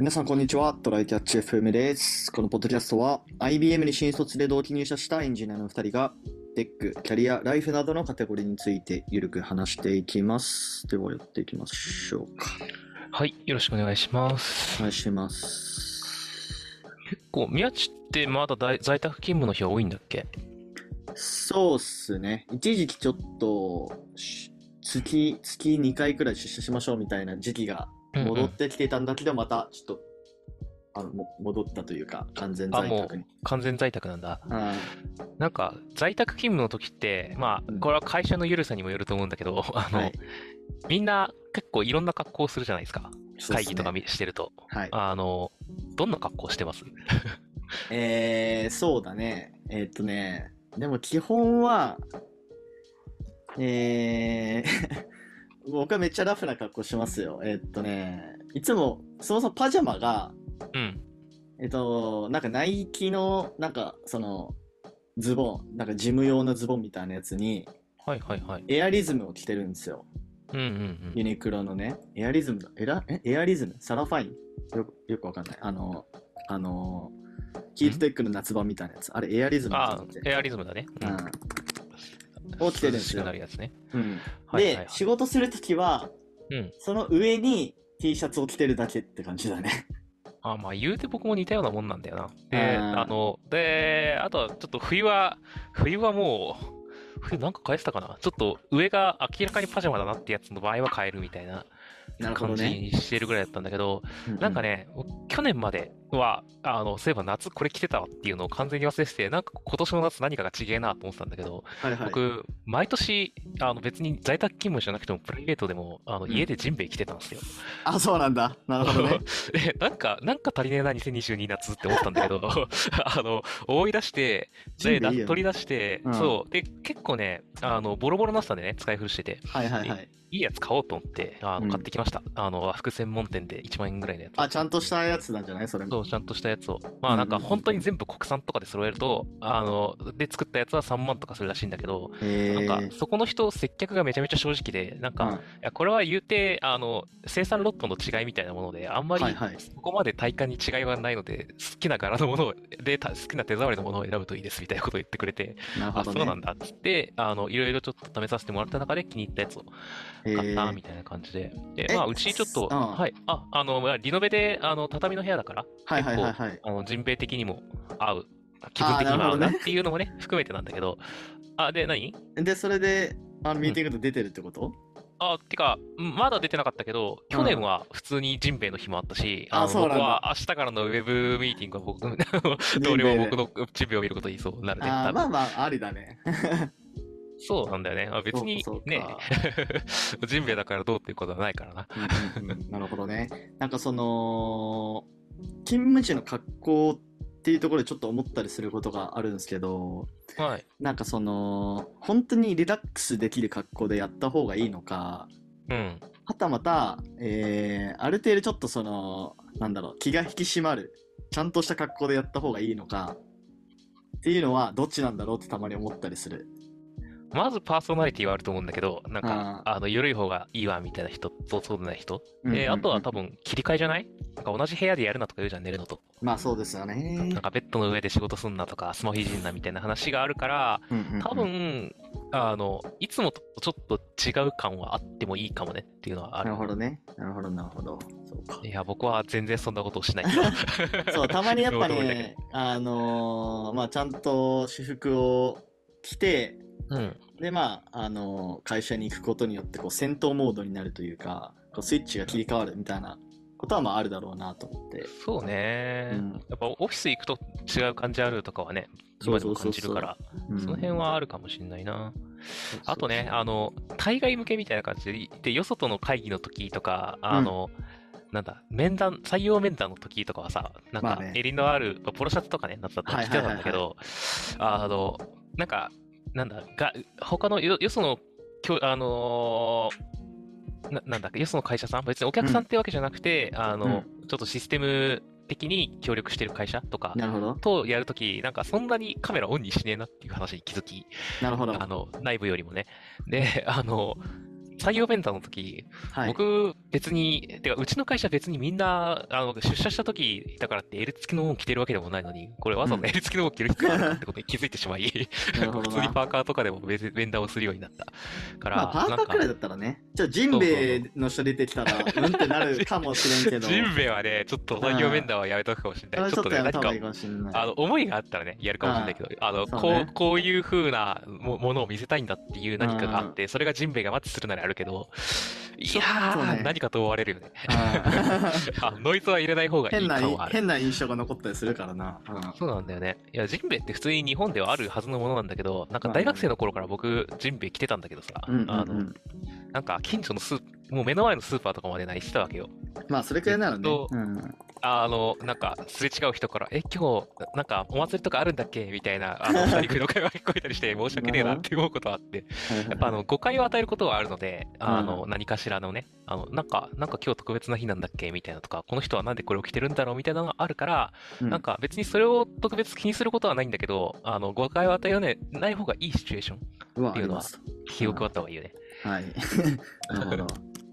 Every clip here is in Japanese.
皆さんこんにちは。トライキャッチ FM です。このポッドキャストは IBM に新卒で同期入社したエンジニアの2人がテック、キャリア、ライフなどのカテゴリーについてゆるく話していきます。ではやっていきましょうか。はい、よろしくお願いします。お願いします。結構、宮地ってまだ在在宅勤務の日は多いんだっけ？そうっすね。一時期ちょっとし月、月2回くらい出社しましょうみたいな時期が戻ってきてたんだけど、またちょっとあのも戻ったというか、完全在宅に。完全在宅なんだ。あなんか、在宅勤務の時って、まあ、うんこれは会社の緩さにもよると思うんだけど、あの、はいみんな結構いろんな格好をするじゃないですか。ね会議とかみしてると。はい。あの、どんな格好してます？えー、そうだね。えーっとね、でも基本は、えー、僕はめっちゃラフな格好しますよ。えーっとね、いつも、そもそもパジャマが、うん。えっと、なんかナイキの、なんかその、ズボン、なんかジム用のズボンみたいなやつに、はいはいはい。エアリズムを着てるんですよ。うんうんユニクロのね、エアリズムだ、エラ、え？エアリズム？サラファイン？よく、よくわかんない。あの、あの、ヒートテックの夏版みたいなやつ。あれ、エアリズムだ。エアリズムだね。うん。を着てるんですよなるやつね。うん。はいはいはいで、仕事するときは、うん。その上に T シャツを着てるだけって感じだね。あ、まあ言うて僕も似たようなもんなんだよな。で、あの、で、あとはちょっと冬は、冬はもう、冬なんか変えてたかな？ちょっと上が明らかにパジャマだなってやつの場合は変えるみたいな感じね。にしてるぐらいだったんだけど、うなんか、ね、去年までは、あの、そういえば夏これ着てたわっていうのを完全に忘れてて、なんか今年の夏何かが違えなと思ってたんだけど、はいはい。僕、毎年、あの別に在宅勤務じゃなくてもプライベートでも、あのうん家でジンベエ着てたんですよ。あ、そうなんだ。なるほどね。で、なんか、なんか足りねえな、2022夏って思ったんだけど、あの、思い出して、取り出して、うんそう。で、結構ね、あの、ボロボロになってたんでね、使い古してて、はいはいはい。いいやつ買おうと思って、あうんの、買ってきました。あの、和服専門店で1万円ぐらいのやつ。あ、ちゃんとしたやつなんじゃないそれも。そう、ちゃんとしたやつを。まあなんか本当に全部国産とかで揃えると、あの、で作ったやつは3万とかするらしいんだけど、なんかそこの人接客がめちゃめちゃ正直で、なんか、うんいや、これは言うて、あの、生産ロットの違いみたいなもので、あんまりはいはいそこまで体感に違いはないので、好きな柄のものを、で、た好きな手触りのものを選ぶといいですみたいなことを言ってくれて、ね。そうなんだっつって、あの、いろいろちょっと試させてもらった中で気に入ったやつを買ったみたいな感じで。で、えまあ、うちちょっと、うん。はい、あ、あの、まあリノベで、あの、畳の部屋だから、はいはいはいはい。あの、人兵的にも合う、気分的にも合うなっていうのもね、含めてなんだけど、あ、で、何？で、それで、あの、ミーティングと出てるってこと、あ、てか、うんまだ出てなかったけど、去年は普通にジンベエの日もあったし、のあそうなんだ。僕は明日からのウェブミーティングは僕、同僚 は僕のジンベエを見ることにそうなるね。あーまあまあ、ありだね。そうなんだよね。あ別にね、ジンベエだからどうっていうことはないからな。うんうんうんなるほどね。なんかその、勤務時の格好っていうところでちょっと思ったりすることがあるんですけど、はい。なんかその、本当にリラックスできる格好でやった方がいいのか、うん。はたまた、えー、ある程度ちょっとその、なんだろう、気が引き締まる、ちゃんとした格好でやった方がいいのか、っていうのはどっちなんだろうってたまに思ったりする。まずパーソナリティはあると思うんだけど、なんか、ああの、緩い方がいいわみたいな人とそうでない人。で、うんうんうんあとは多分切り替えじゃない？なんか同じ部屋でやるなとか言うじゃん、寝るのと。まあそうですよねなん。かベッドの上で仕事すんなとか、スマホいじんなみたいな話があるから、うんうんうん多分、あの、いつもとちょっと違う感はあってもいいかもねっていうのはある。なるほどね。なるほど、なるほど。そうか。いや、僕は全然そんなことをしない。そう、たまにやっぱね、あのーまあ、ちゃんと私服を着て、どうん。で、まあ、あのー会社に行くことによって、こう、戦闘モードになるというか、こうスイッチが切り替わるみたいなことは、まあ、あるだろうなと思って。そうね、うん。やっぱオフィス行くと違う感じあるとかはね、今でも感じるから、うん。その辺はあるかもしれないな。そうそうあとね、あの、対外向けみたいな感じで、で、よそとの会議の時とか、あの、なんだ、面談、採用面談の時とかはさ、なんかまあね、襟のある、ポロシャツとかね、夏だったら着てたんだけど、あの、なんか、なんだ、が、他のよ、よその、きょあのーな、なんだっけ、よその会社さん、別にお客さんってわけじゃなくて、あの、ちょっとシステム的に協力してる会社とか。とやるとき、なんかそんなにカメラオンにしねえなっていう話に気づき、なるほど。あの、内部よりもね。で、あの、採用面談の時、はい。僕、別に、てか、うちの会社別にみんな、あの、出社した時だからって L 付きのもの着てるわけでもないのに、これわざわざうん L 付きのもの着る必要あるかってことに 気づいてしまい。普通にパーカーとかでも別面談をするようになった。から、まあ、パーカーくらいだったらね。じゃあ、ジンベエの人出てきたら、うんってなるかもしれんけど。ジンベエはね、ちょっと採用面談はやめとくかもしれない。ちょっとね、何か。あの、思いがあったらね、やるかもしれないけど、あの、こそうこういう風なもものを見せたいんだっていう何かがあって、それがジンベエがマッチするならあるけど、いやー、ね何かと思われるよね。あ あ、ノイズは入れない方がいい感はある。変な印象が残ったりするからな。うんそうなんだよね。いや、ジンベエって普通に日本ではあるはずのものなんだけど、なんか大学生の頃から僕、ジンベエ着てたんだけどさ、うんうんうんあの、なんか近所のスーもう目の前のスーパーとかまでないしてたわけよ。まあ、それくらいならねんあの、なんか、すれ違う人から、え、今日、なんか、お祭りとかあるんだっけみたいな、あの、二人組の会話が聞こえたりして、申し訳ねえなって思うことはあって、やっぱあの、誤解を与えることはあるので、あの、何かしらのね、あの、なんか、なんか今日特別な日なんだっけみたいなとか、この人はなんでこれを着てるんだろうみたいなのがあるから、うんなんか別にそれを特別気にすることはないんだけど、あの、誤解を与えようね、ない方がいいシチュエーション、っていうのはあります気を配った方がいいよね。はい。なるほど。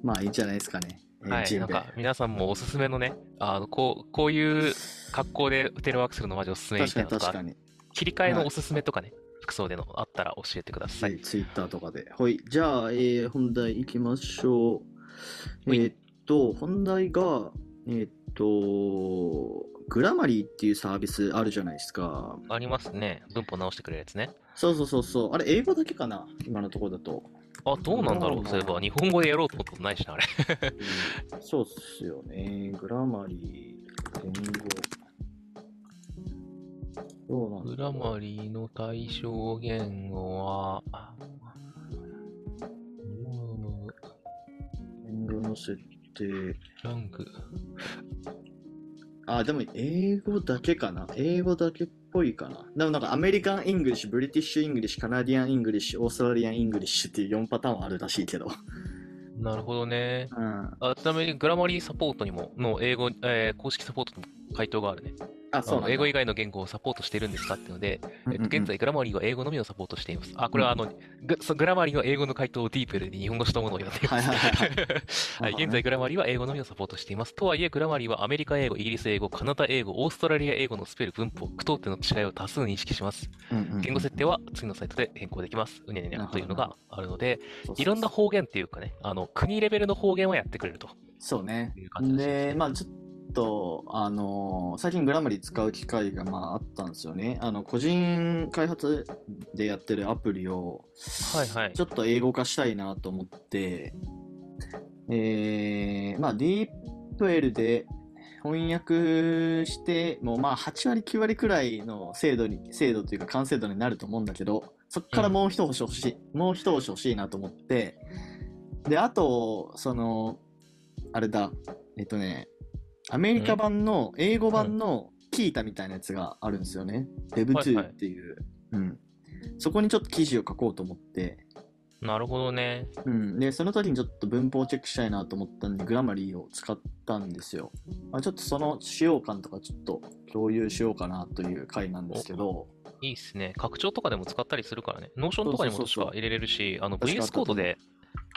まあ、いいんじゃないですかね。えーはい、なんか皆さんもおすすめのね、あの、こう、こういう格好でテレワークするのマジおすすめみたいなのとか、かに。切り替えのおすすめとかね、服装でのあったら教えてくださ。はいい、ツイッターとかで。はい、じゃあ、えー本題いきましょう。えはいーっと、本題が、えーっと、グラマリーっていうサービスあるじゃないですか。ありますね。文法直してくれるやつね。そうそうそうそう。あれ、英語だけかな？今のところだと。あ、どうなんだろう。そういえば、日本語でやろうと思ったことないしな、あれ。うんそうっすよね。グラマリー、言語。そうなんだ Grammarly の対象言語は、うん言語の設定。 Lang。あ、でも英語だけかな。英語だけっぽいかな。でもなんか American English、 British English、 Canadian English、 Australian English っていう4パターンはあるらしいけど。なるほどね。うん。あちなみに、グラマリーサポートにも、の英語、えー公式サポートにも回答があるね。あ、あそう英語以外の言語をサポートしているんですかっていうので、えっと、現在グラマリーは英語のみをサポートしています。あ、これはあの、ググラマリーの英語の回答をディープルに日本語したものを読んでいます。はい 現在グラマリーは英語のみをサポートしています。とはいえ、グラマリーはアメリカ英語、イギリス英語、カナダ英語、オーストラリア英語のスペル、文法、句読点の違いを多数認識します。言語設定は次のサイトで変更できます。うにゃうにゃというのがあるので、いろんな方言っていうかね、あの、国レベルの方言はやってくれるとそうね。ですね。で、まあちょっと、あのー最近グラマリー使う機会がまああったんですよね。あの、個人開発でやってるアプリを、はいはいち。ょっと英語化したいなと思って、えー、まあ DeepL で翻訳して、もうまあ8割9割くらいの精度に、精度というか完成度になると思うんだけど、そっからもう一押し欲しい、もう一押し欲しいなと思って、で、あと、その、あれだ、えっとね、アメリカ版の、英語版の Qiita みたいなやつがあるんですよね。はいは dev.to いっていう。うん。そこにちょっと記事を書こうと思って、なるほどね。うん。で、その時にちょっと文法をチェックしたいなと思ったんで、 Grammarly を使ったんですよ。まあ、ちょっとその使用感とかちょっと共有しようかなという回なんですけど、いいっすね。拡張とかでも使ったりするからね。 Notion とかにも確か入れれるし、あの、VS コードで、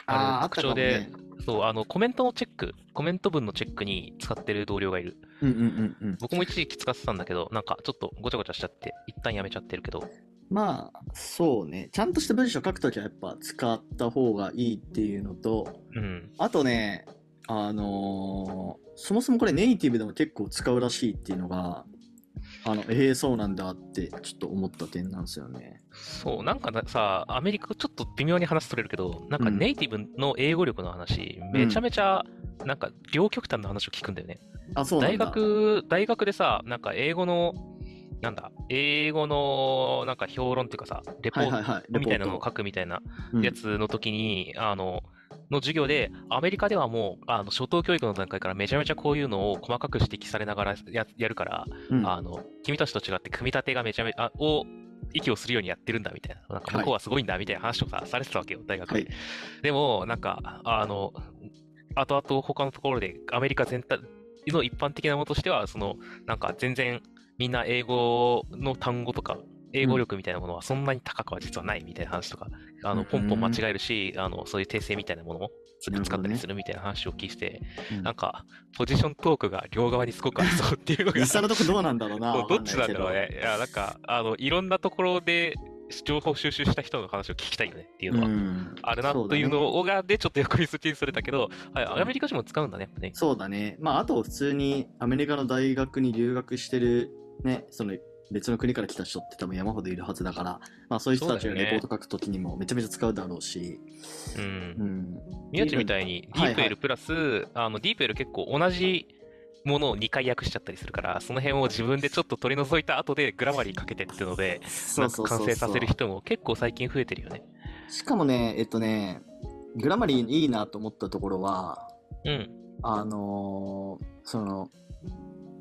あの拡張でね、そう、あの、コメントのチェック、コメント文のチェックに使ってる同僚がいる。うんうんうんうん。僕も一時期使ってたんだけど、なんかちょっとごちゃごちゃしちゃって、一旦やめちゃってるけど。まあ、そうね。ちゃんとした文章書くときはやっぱ使った方がいいっていうのと、うん。あとね、あのーそもそもこれネイティブでも結構使うらしいっていうのが、あの、ええそうなんだってちょっと思った点なんですよね。そう、なんかなさ、アメリカちょっと微妙に話取れるけど、なんかうんネイティブの英語力の話、めちゃめちゃ、なんか両極端な話を聞くんだよね。あ、そうなん大だ。学、大学でさ、なんか英語の、なんだ、英語のなんか評論っていうかさ、レポー。トみたいなのを書くみたいなやつの時に、あの、の授業で、アメリカではもう、あの、初等教育の段階からめちゃめちゃこういうのを細かく指摘されながらややるから、うんうんあの、君たちと違って組み立てがめちゃめちゃ、あを、息をするようにやってるんだみたいな。なんか向こうはすごいんだみたいな話をさ、されてたわけよ、大学で。はいでも、なんか、あの、後々他のところでアメリカ全体の一般的なものとしては、その、なんか全然みんな英語の単語とか英語力みたいなものはそんなに高くは実はないみたいな話とか、あの、ポンポン間違えるし、あの、そういう訂正みたいなものを使ったりするみたいな話を聞いて、うんなんか、ポジショントークが両側にすごくありそうっていうのが実、際のとこどうなんだろうな。どっちなんだろうね。いや、なんか、あの、いろんなところで情報収集した人の話を聞きたいよねっていうのはあるなというのが、で、ちょっと横にスチンされたけど、はい、アメリカ人も使うんだね、やっぱね。そうだね。まあ、あと普通にアメリカの大学に留学してる、ね、その別の国から来た人って多分山ほどいるはずだから、まあそういう人たちがレポート書くときにもめちゃめちゃ使うだろうし、う。うんん。宮地みたいに、デはいはいィープエルプラス、あの、ディープエル結構同じものを2回訳しちゃったりするから、その辺を自分でちょっと取り除いた後でグラマリーかけてっていうので、なんか完成させる人も結構最近増えてるよね。しかもね、えっとね、グラマリーいいなと思ったところは、うん。あのーその、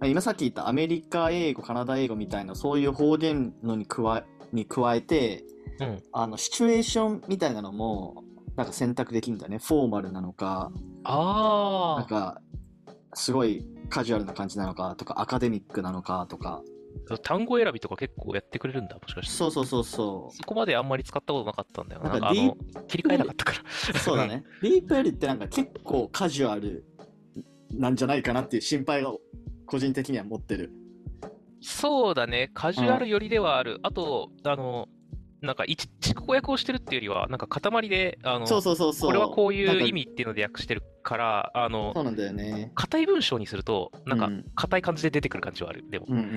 今さっき言ったアメリカ英語、カナダ英語みたいなそういう方言のに加えに加えて、うん。あの、シチュエーションみたいなのも、なんか選択できるんだね。フォーマルなのか、なんあか、すごいカジュアルな感じなのかとか、アカデミックなのかとか。あ、単語選びとか結構やってくれるんだ、もしかして。そうそうそうそそこまであんまり使ったことなかったんだよな。なんかあ deep- の、切り替えなかったから。う。そうだね。ディープエルってなんか結構カジュアルなんじゃないかなっていう心配が個人的には持ってる。そうだね、カジュアル寄りではある。あと、あの、なんか一、逐語訳をしてるっていうよりは、なんか塊で、あの、そうそうそうそう。これはこういう意味っていうので訳してるから、あのそ、うなんだよね。硬い文章にすると、なんかうん、硬い感じで出てくる感じはある。でも、うんうんうんう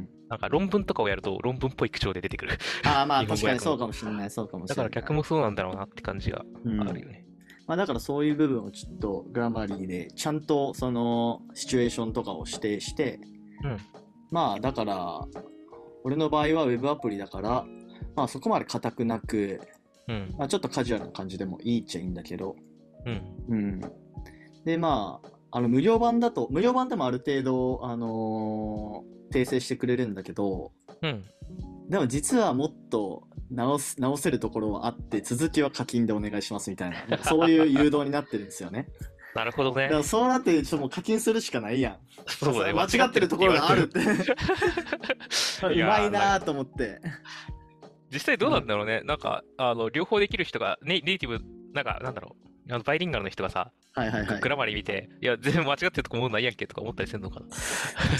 ん。なんか論文とかをやると論文っぽい口調で出てくる。ああ、まあ確かにそうかもしれない、そうかもしれない。だから逆もそうなんだろうなって感じがうんあるよね。まあだからそういう部分をちょっとグラマリーでちゃんとそのシチュエーションとかを指定して、うんまあだから俺の場合はウェブアプリだからまあそこまで硬くなく、うん。まあ、ちょっとカジュアルな感じでもいいっちゃいいんだけど、うん。うん。でまああの無料版だと無料版でもある程度あのー訂正してくれるんだけどうん。でも実はもっと直す直せるところはあって続きは課金でお願いしますみたいななんかそういう誘導になってるんですよね。なるほどねだか。らそうなってちょっともう課金するしかないやん。そうだね。間違ってるところがあるって。うまいなーと思って。実際どうなんだろうね。なんか、あの、両方できる人が、ネイネイティブ、なんか、なんだろう。あのバイリンガルの人がさ、はいはいはいグ。ラマリー見て、いや、全部間違ってるとこもうないやんけとか思ったりするのかな。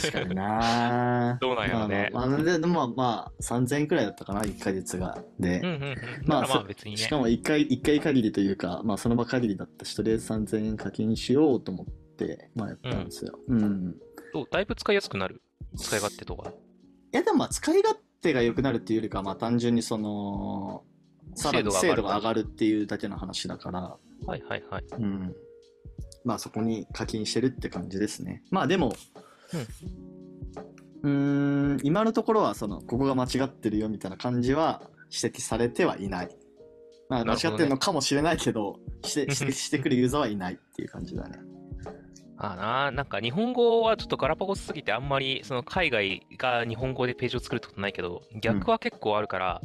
確かになー どうなんやろね。まあまあ、まあ、でまあまあ、3000円くらいだったかな、1ヶ月が。で、うんうんうん。まあまあ別にね。しかも1回、1回限りというか、まあその場限りだったし、とりあえず3000円課金しようと思って、まあやったんですよ。うん。そうだいぶ使いやすくなる？使い勝手とか。いやでもまあ使い勝手が良くなるっていうよりかは、まあ単純にその、さらに精度が上がるっていうだけの話だから、はいはいはい。うん。まあそこに課金してるって感じですね。まあでも、うーん、今のところはその、ここが間違ってるよみたいな感じは指摘されてはいない。まあ間違ってるのかもしれないけど、して指摘してくるユーザーはいないっていう感じだね。ああな、なんか日本語はちょっとガラパゴスすぎてあんまりその海外が日本語でページを作るってことないけど、逆は結構あるから。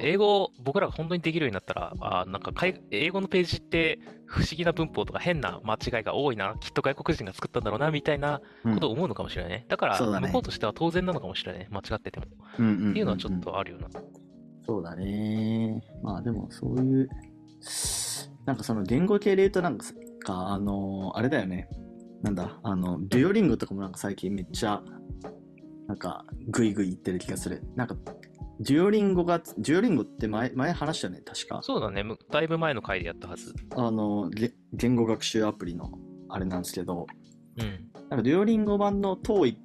英語、僕らが本当にできるようになったら、あーなんか海英語のページって不思議な文法とか変な間違いが多いな、きっと外国人が作ったんだろうな、みたいなうんことを思うのかもしれないね。だから、向こうとしては当然なのかもしれないね。間違ってても。うんうんうんうんっていうのはちょっとあるよな。そうだね。まあでもそういう、なんかその言語系で言うとなんか、あのあれだよね。なんだ、あの、デュオリンゴとかもなんか最近めっちゃ、なんか、グイグイ言ってる気がする。なんか、デュオリンゴが、デュオリンゴって前、前話したよね、確か。そうだね。むだいぶ前の回でやったはず。あの、げ言語学習アプリの、あれなんですけど、うん。なんかデュオリンゴ版の TOEIC、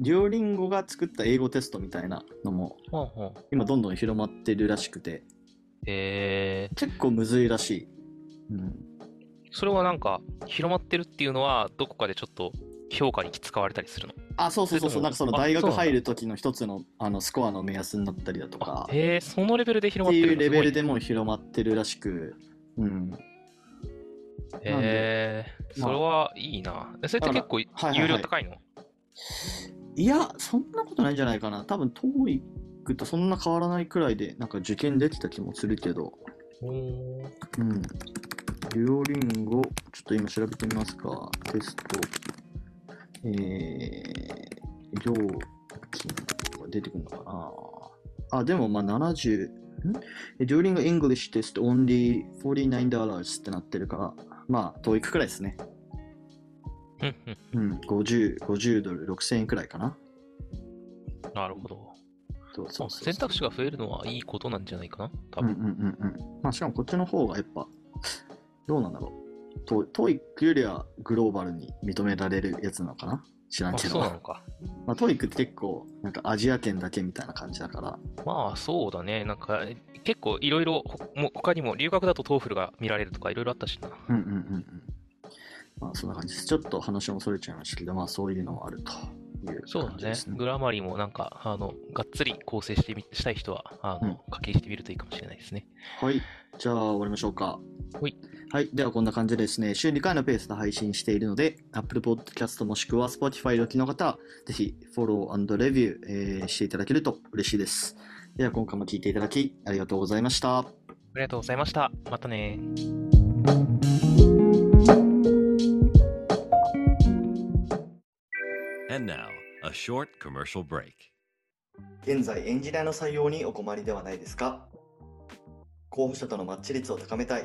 デュオリンゴが作った英語テストみたいなのも、ほうほう。今どんどん広まってるらしくて、えー、結構むずいらしい。うん。それはなんか、広まってるっていうのは、どこかでちょっと評価に使われたりするの？あ、そうそうそうそう、なんかそのあ大学入る時の一つのあのスコアの目安になったりだとか、っへえ、そのレベルで広まていうってるのレベルですも広まってるらしく、うん。へえ、まあ。それはいいな。それって結構はいはいはい。有料高いの？いや、そんなことないんじゃないかな。多分、TOEIC とそんな変わらないくらいで、なんか受験できた気もするけど、うん。デュオリンゴ、ちょっと今調べてみますか。テスト、えー、料金が出てくるのかなあ、でもまあ70、ん ?During English test only $49 ってなってるから、まあ、TOEIC くらいですね。うんうん。うん、50、50ドル、6000円くらいかな。なるほど。そうまあ選択肢が増えるのはいいことなんじゃないかな？多分。うんうんうんうん。まあ、しかもこっちの方がやっぱ、どうなんだろう。ト TOEIC よりはグローバルに認められるやつなのかな？知らんあ、けど。そうなのか。まあ、 TOEIC って結構、なんかアジア圏だけみたいな感じだから。まあそうだね。なんか結構いろいろ、他にも留学だと TOEFL が見られるとかいろいろあったしな。うんうんうんうん。まあ、そんな感じです。ちょっと話もそれちゃいましたけど、まあ、そういうのもあるというそうだね感じです。ね。 Grammarly もなんか、あの、がっつり校正してみしたい人は、あの、うん課金してみるといいかもしれないですね。はい。じゃあ、終わりましょうか。はい。はい。では、こんな感じでですね、週2回のペースで配信しているので、Apple Podcast もしくは Spotify でお聞きの方は、ぜひ、フォローレビュー、えーしていただけると嬉しいです。では、今回も聞いていただき、ありがとうございました。ありがとうございました。またね。And now, a short commercial break. 現在エンジニアの採用にお困りではないですか？候補者とのマッチ率を高めたい、